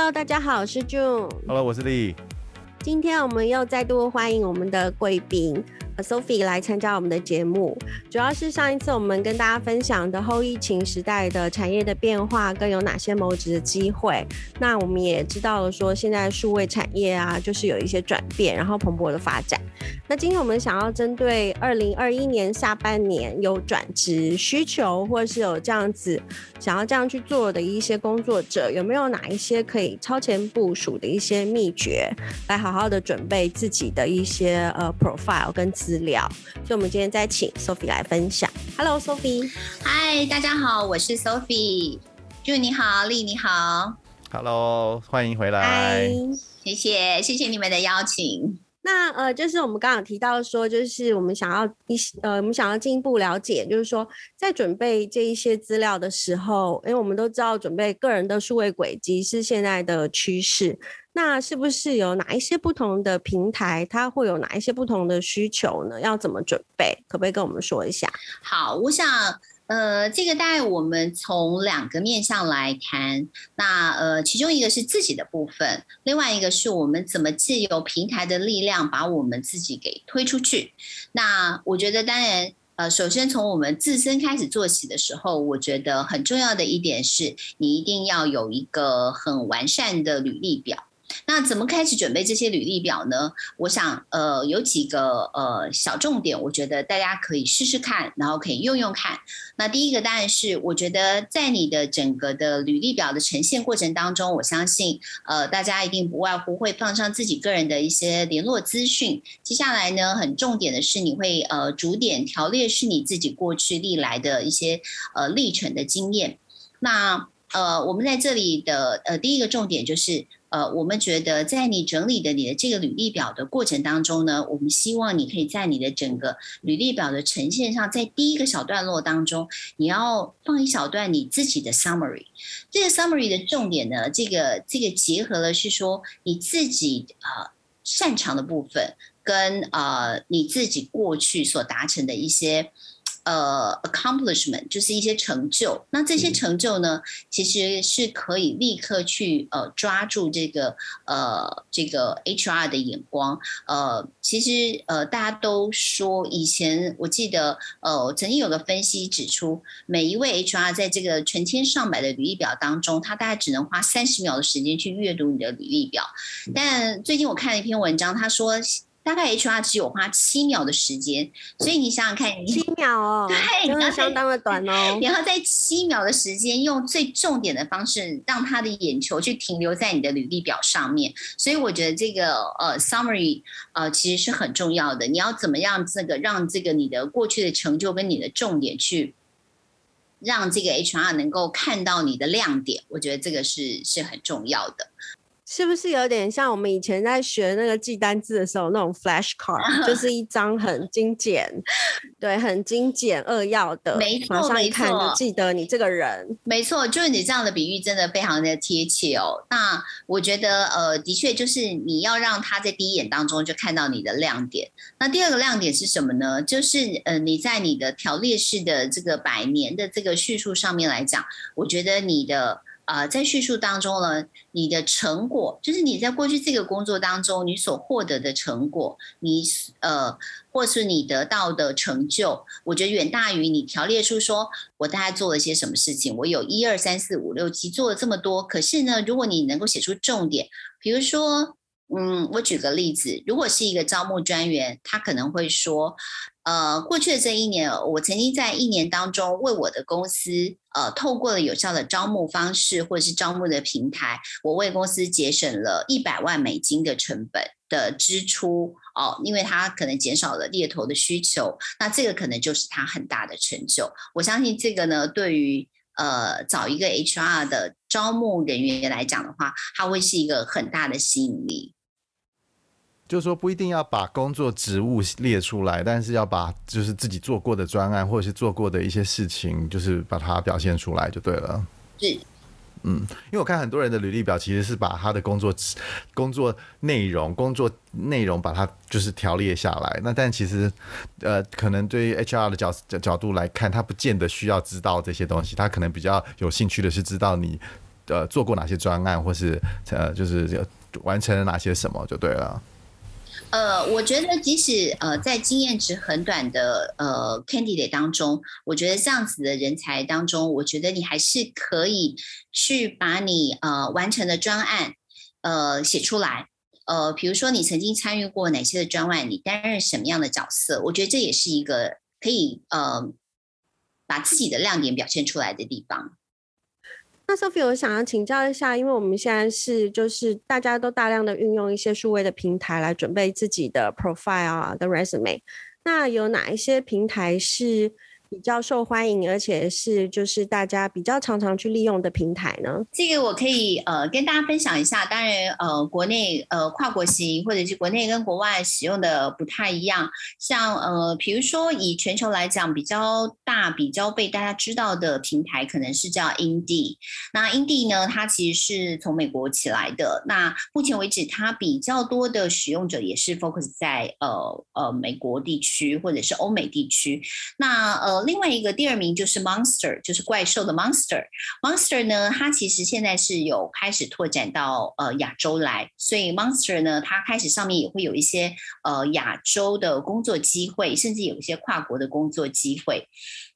Hello，大家好，我是 June。Hello，我是丽。今天我们又再度欢迎我们的贵宾。Sophie 来参加我们的节目，主要是上一次我们跟大家分享的后疫情时代的产业的变化，跟有哪些谋职的机会。那我们也知道了说，现在数位产业啊，就是有一些转变，然后蓬勃的发展。那今天我们想要针对二零二一年下半年有转职需求，或是有这样子想要这样去做的一些工作者，有没有哪一些可以超前部署的一些秘诀，来好好的准备自己的一些呃 profile 跟料，所以我们今天再请 Sophie 来分享。Hello，Sophie。嗨，大家好，我是 Sophie。June 你好，丽你好。Hello，欢迎回来。谢谢，谢谢你们的邀请。那呃，就是我们刚刚提到说，就是我们想要一些呃，我们想要进一步了解，就是说在准备这一些资料的时候，因为我们都知道准备个人的数位轨迹是现在的趋势。那是不是有哪一些不同的平台，它会有哪一些不同的需求呢？要怎么准备？可不可以跟我们说一下？好，我想，呃，这个大概我们从两个面向来谈。那呃，其中一个是自己的部分，另外一个是我们怎么借由平台的力量把我们自己给推出去。那我觉得，当然，呃，首先从我们自身开始做起的时候，我觉得很重要的一点是你一定要有一个很完善的履历表。那怎么开始准备这些履历表呢？我想，呃，有几个呃小重点，我觉得大家可以试试看，然后可以用用看。那第一个当然是，我觉得在你的整个的履历表的呈现过程当中，我相信，呃，大家一定不外乎会放上自己个人的一些联络资讯。接下来呢，很重点的是，你会呃逐点条列是你自己过去历来的一些呃历程的经验。那呃，我们在这里的呃第一个重点就是。呃，我们觉得在你整理的你的这个履历表的过程当中呢，我们希望你可以在你的整个履历表的呈现上，在第一个小段落当中，你要放一小段你自己的 summary。这个 summary 的重点呢，这个这个结合了是说你自己呃擅长的部分，跟呃你自己过去所达成的一些。呃，accomplishment 就是一些成就。那这些成就呢，其实是可以立刻去呃抓住这个呃这个 HR 的眼光。呃，其实呃大家都说，以前我记得呃曾经有个分析指出，每一位 HR 在这个成千上百的履历表当中，他大概只能花三十秒的时间去阅读你的履历表。但最近我看了一篇文章，他说。大概 HR 只有花七秒的时间，所以你想想看，七秒哦，对，真的相当的短哦。然后在七秒的时间，用最重点的方式，让他的眼球去停留在你的履历表上面。所以我觉得这个呃 summary 呃其实是很重要的。你要怎么样这个让这个你的过去的成就跟你的重点去让这个 HR 能够看到你的亮点，我觉得这个是是很重要的。是不是有点像我们以前在学那个记单字的时候那种 flash card，就是一张很精简，对，很精简扼要的，没错，马上一看就记得你这个人。没错，就是你这样的比喻真的非常的贴切哦。那我觉得呃，的确就是你要让他在第一眼当中就看到你的亮点。那第二个亮点是什么呢？就是呃，你在你的条列式的这个百年的这个叙述上面来讲，我觉得你的。呃，在叙述当中呢，你的成果就是你在过去这个工作当中你所获得的成果，你呃，或是你得到的成就，我觉得远大于你条列出说我大概做了些什么事情，我有一二三四五六七做了这么多。可是呢，如果你能够写出重点，比如说，嗯，我举个例子，如果是一个招募专员，他可能会说。呃，过去的这一年，我曾经在一年当中为我的公司，呃，透过了有效的招募方式或者是招募的平台，我为公司节省了一百万美金的成本的支出哦，因为他可能减少了猎头的需求，那这个可能就是他很大的成就。我相信这个呢，对于呃找一个 HR 的招募人员来讲的话，它会是一个很大的吸引力。就是说，不一定要把工作职务列出来，但是要把就是自己做过的专案或者是做过的一些事情，就是把它表现出来就对了。是，嗯，因为我看很多人的履历表其实是把他的工作工作内容、工作内容把它就是条列下来。那但其实，呃，可能对于 HR 的角角度来看，他不见得需要知道这些东西，他可能比较有兴趣的是知道你。呃做过哪些专案，或是呃就是完成了哪些什么就对了。呃，我觉得即使呃在经验值很短的呃 candidate 当中，我觉得这样子的人才当中，我觉得你还是可以去把你呃完成的专案呃写出来。呃，比如说你曾经参与过哪些的专案，你担任什么样的角色，我觉得这也是一个可以呃把自己的亮点表现出来的地方。那 Sophie，我想要请教一下，因为我们现在是就是大家都大量的运用一些数位的平台来准备自己的 profile 啊跟 resume，那有哪一些平台是比较受欢迎，而且是就是大家比较常常去利用的平台呢？这个我可以呃跟大家分享一下。当然呃国内呃跨国型或者是国内跟国外使用的不太一样。像呃比如说以全球来讲比较大比较被大家知道的平台可能是叫 Indeed。那 Indeed 呢，它其实是从美国起来的。那目前为止它比较多的使用者也是 focus 在呃呃美国地区或者是欧美地区。那呃。另外一个第二名就是 Monster，就是怪兽的 Monster。Monster 呢，它其实现在是有开始拓展到呃亚洲来，所以 Monster 呢，它开始上面也会有一些呃亚洲的工作机会，甚至有一些跨国的工作机会。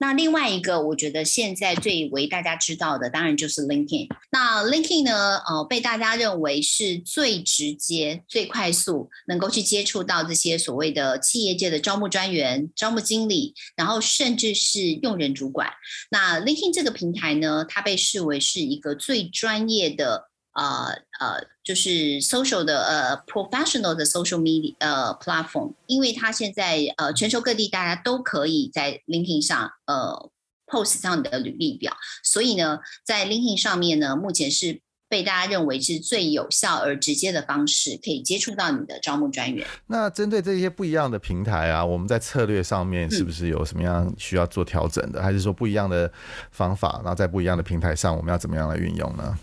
那另外一个，我觉得现在最为大家知道的，当然就是 LinkedIn。那 LinkedIn 呢，呃，被大家认为是最直接、最快速能够去接触到这些所谓的企业界的招募专员、招募经理，然后甚至是用人主管。那 LinkedIn 这个平台呢，它被视为是一个最专业的。呃呃，就是 social 的呃 professional 的 social media 呃 platform，因为它现在呃全球各地大家都可以在 LinkedIn 上呃 post 上你的履历表，所以呢，在 LinkedIn 上面呢，目前是被大家认为是最有效而直接的方式，可以接触到你的招募专员。那针对这些不一样的平台啊，我们在策略上面是不是有什么样需要做调整的，嗯、还是说不一样的方法，然后在不一样的平台上，我们要怎么样来运用呢？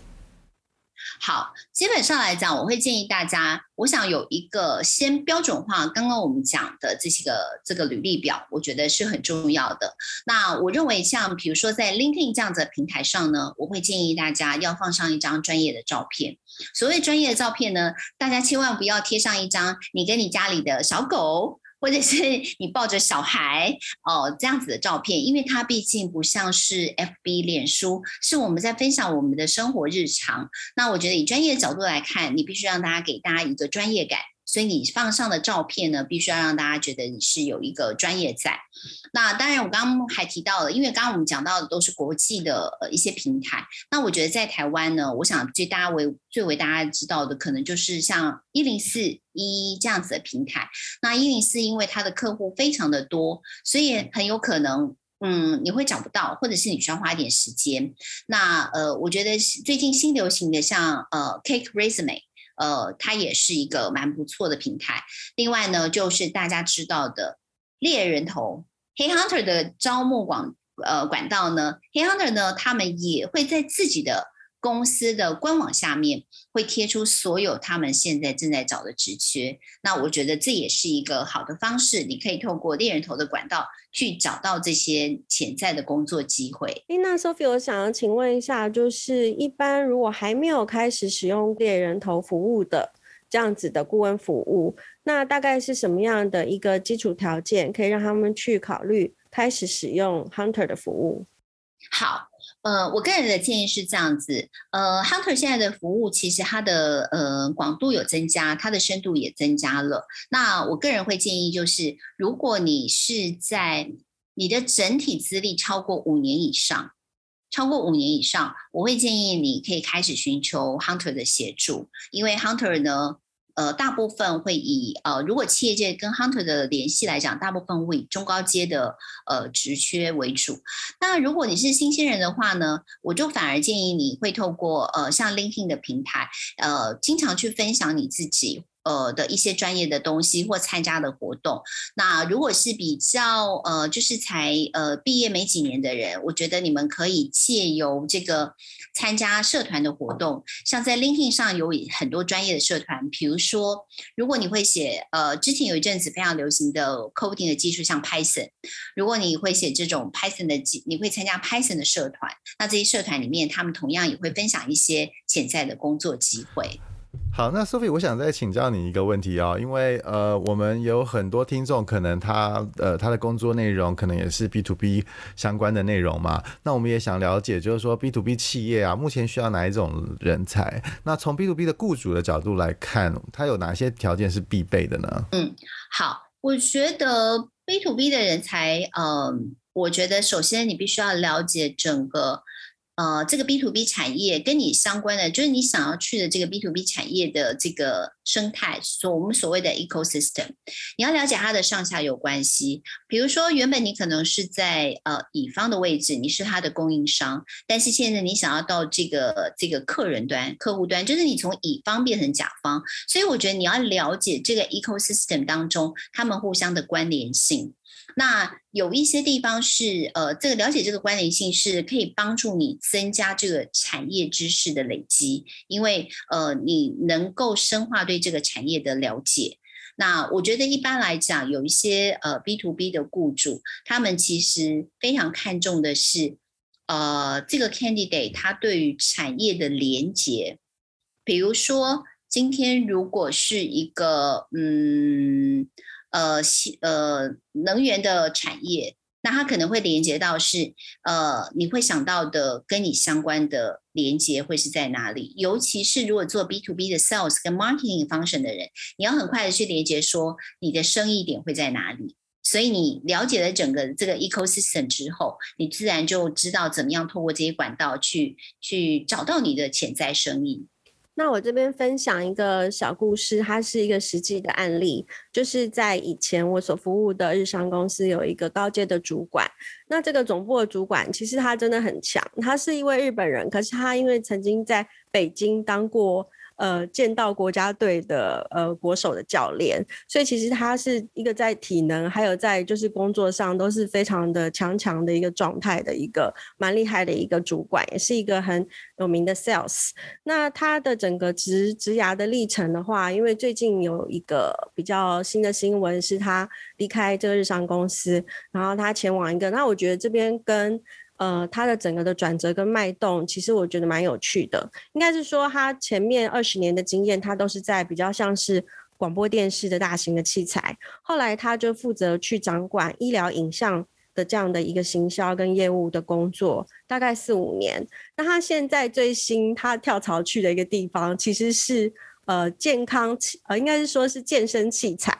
好，基本上来讲，我会建议大家，我想有一个先标准化刚刚我们讲的这些个这个履历表，我觉得是很重要的。那我认为，像比如说在 LinkedIn 这样子的平台上呢，我会建议大家要放上一张专业的照片。所谓专业的照片呢，大家千万不要贴上一张你跟你家里的小狗。或者是你抱着小孩哦，这样子的照片，因为它毕竟不像是 FB 脸书，是我们在分享我们的生活日常。那我觉得以专业的角度来看，你必须让大家给大家一个专业感。所以你放上的照片呢，必须要让大家觉得你是有一个专业在。那当然，我刚刚还提到了，因为刚刚我们讲到的都是国际的呃一些平台。那我觉得在台湾呢，我想最大家为最为大家知道的，可能就是像一零四一这样子的平台。那一零四因为它的客户非常的多，所以很有可能嗯你会找不到，或者是你需要花一点时间。那呃，我觉得最近新流行的像呃 Cake Resume。呃，它也是一个蛮不错的平台。另外呢，就是大家知道的猎人头 HeyHunter 的招募广呃管道呢，HeyHunter 呢，他们也会在自己的。公司的官网下面会贴出所有他们现在正在找的职缺，那我觉得这也是一个好的方式，你可以透过猎人头的管道去找到这些潜在的工作机会。诶，那 Sophie，我想要请问一下，就是一般如果还没有开始使用猎人头服务的这样子的顾问服务，那大概是什么样的一个基础条件，可以让他们去考虑开始使用 Hunter 的服务？好。呃，我个人的建议是这样子，呃，Hunter 现在的服务其实它的呃广度有增加，它的深度也增加了。那我个人会建议就是，如果你是在你的整体资历超过五年以上，超过五年以上，我会建议你可以开始寻求 Hunter 的协助，因为 Hunter 呢。呃，大部分会以呃，如果企业界跟 Hunter 的联系来讲，大部分会以中高阶的呃职缺为主。那如果你是新鲜人的话呢，我就反而建议你会透过呃像 LinkedIn 的平台，呃，经常去分享你自己。呃的一些专业的东西或参加的活动。那如果是比较呃就是才呃毕业没几年的人，我觉得你们可以借由这个参加社团的活动，像在 LinkedIn 上有很多专业的社团，比如说如果你会写呃之前有一阵子非常流行的 coding 的技术，像 Python，如果你会写这种 Python 的技，你会参加 Python 的社团，那这些社团里面他们同样也会分享一些潜在的工作机会。好，那 Sophie，我想再请教你一个问题哦，因为呃，我们有很多听众，可能他呃他的工作内容可能也是 B to B 相关的内容嘛。那我们也想了解，就是说 B to B 企业啊，目前需要哪一种人才？那从 B to B 的雇主的角度来看，他有哪些条件是必备的呢？嗯，好，我觉得 B to B 的人才，嗯、我觉得首先你必须要了解整个。呃，这个 B to B 产业跟你相关的，就是你想要去的这个 B to B 产业的这个生态，所我们所谓的 ecosystem，你要了解它的上下游关系。比如说，原本你可能是在呃乙方的位置，你是他的供应商，但是现在你想要到这个这个客人端、客户端，就是你从乙方变成甲方，所以我觉得你要了解这个 ecosystem 当中他们互相的关联性。那有一些地方是，呃，这个了解这个关联性是可以帮助你增加这个产业知识的累积，因为呃，你能够深化对这个产业的了解。那我觉得一般来讲，有一些呃 B to B 的雇主，他们其实非常看重的是，呃，这个 candidate 他对于产业的连接，比如说今天如果是一个嗯。呃，呃，能源的产业，那它可能会连接到是，呃，你会想到的跟你相关的连接会是在哪里？尤其是如果做 B to B 的 sales 跟 marketing function 的人，你要很快的去连接说你的生意点会在哪里。所以你了解了整个这个 ecosystem 之后，你自然就知道怎么样透过这些管道去去找到你的潜在生意。那我这边分享一个小故事，它是一个实际的案例，就是在以前我所服务的日商公司有一个高阶的主管，那这个总部的主管其实他真的很强，他是一位日本人，可是他因为曾经在北京当过。呃，剑道国家队的呃国手的教练，所以其实他是一个在体能还有在就是工作上都是非常的强强的一个状态的一个蛮厉害的一个主管，也是一个很有名的 sales。那他的整个职职涯的历程的话，因为最近有一个比较新的新闻是他离开这个日商公司，然后他前往一个，那我觉得这边跟。呃，他的整个的转折跟脉动，其实我觉得蛮有趣的。应该是说，他前面二十年的经验，他都是在比较像是广播电视的大型的器材。后来，他就负责去掌管医疗影像的这样的一个行销跟业务的工作，大概四五年。那他现在最新他跳槽去的一个地方，其实是呃健康器，呃应该是说是健身器材。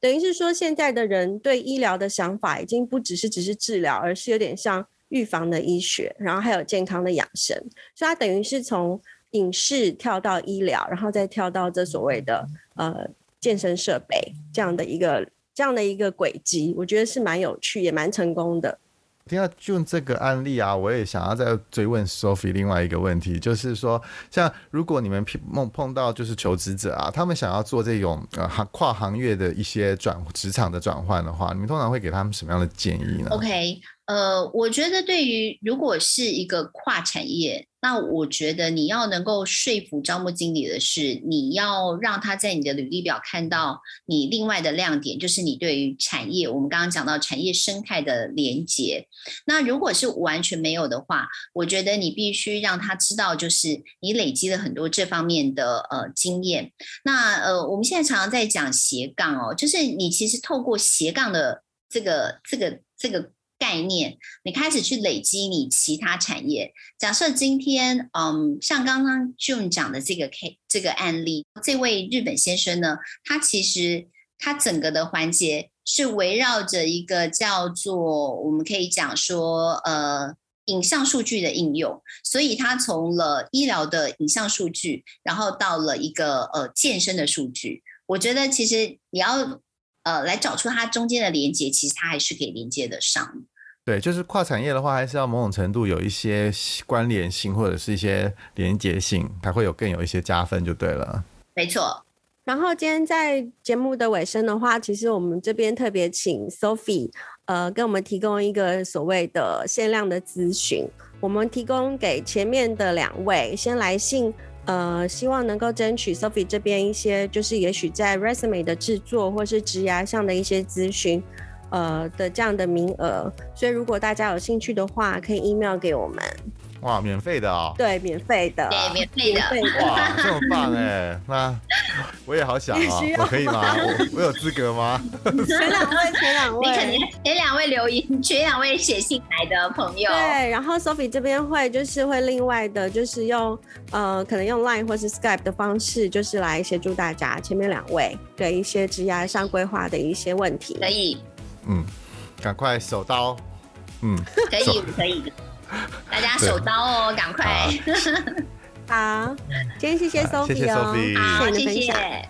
等于是说，现在的人对医疗的想法，已经不只是只是治疗，而是有点像。预防的医学，然后还有健康的养生，所以它等于是从影视跳到医疗，然后再跳到这所谓的呃健身设备这样的一个这样的一个轨迹，我觉得是蛮有趣也蛮成功的。听到就这个案例啊，我也想要再追问 Sophie 另外一个问题，就是说，像如果你们碰碰到就是求职者啊，他们想要做这种呃行跨行业的一些转职场的转换的话，你们通常会给他们什么样的建议呢？OK。呃，我觉得对于如果是一个跨产业，那我觉得你要能够说服招募经理的是，你要让他在你的履历表看到你另外的亮点，就是你对于产业，我们刚刚讲到产业生态的连接。那如果是完全没有的话，我觉得你必须让他知道，就是你累积了很多这方面的呃经验。那呃，我们现在常常在讲斜杠哦，就是你其实透过斜杠的这个这个这个。概念，你开始去累积你其他产业。假设今天，嗯，像刚刚 June 讲的这个 K 这个案例，这位日本先生呢，他其实他整个的环节是围绕着一个叫做我们可以讲说，呃，影像数据的应用。所以他从了医疗的影像数据，然后到了一个呃健身的数据。我觉得其实你要呃来找出它中间的连接，其实它还是可以连接得上。对，就是跨产业的话，还是要某种程度有一些关联性或者是一些连结性，才会有更有一些加分就对了。没错。然后今天在节目的尾声的话，其实我们这边特别请 Sophie，呃，给我们提供一个所谓的限量的咨询。我们提供给前面的两位先来信，呃，希望能够争取 Sophie 这边一些，就是也许在 resume 的制作或是职涯上的一些咨询，呃的这样的名额。所以如果大家有兴趣的话，可以 email 给我们。哇，免费的啊、哦！对，免费的，对，免费的。哇，这么棒哎！那我也好想啊，我可以吗？我我有资格吗？前两位，前两位，你肯定前两位留言，前两位写信来的朋友。对，然后 Sophie 这边会就是会另外的，就是用呃，可能用 Line 或是 Skype 的方式，就是来协助大家。前面两位对一些职涯上规划的一些问题，可以。嗯，赶快手刀。嗯，可以，可以。大家手刀哦，赶快！好，今天谢谢 Sophie 哦，谢谢 Sophie，好，谢谢。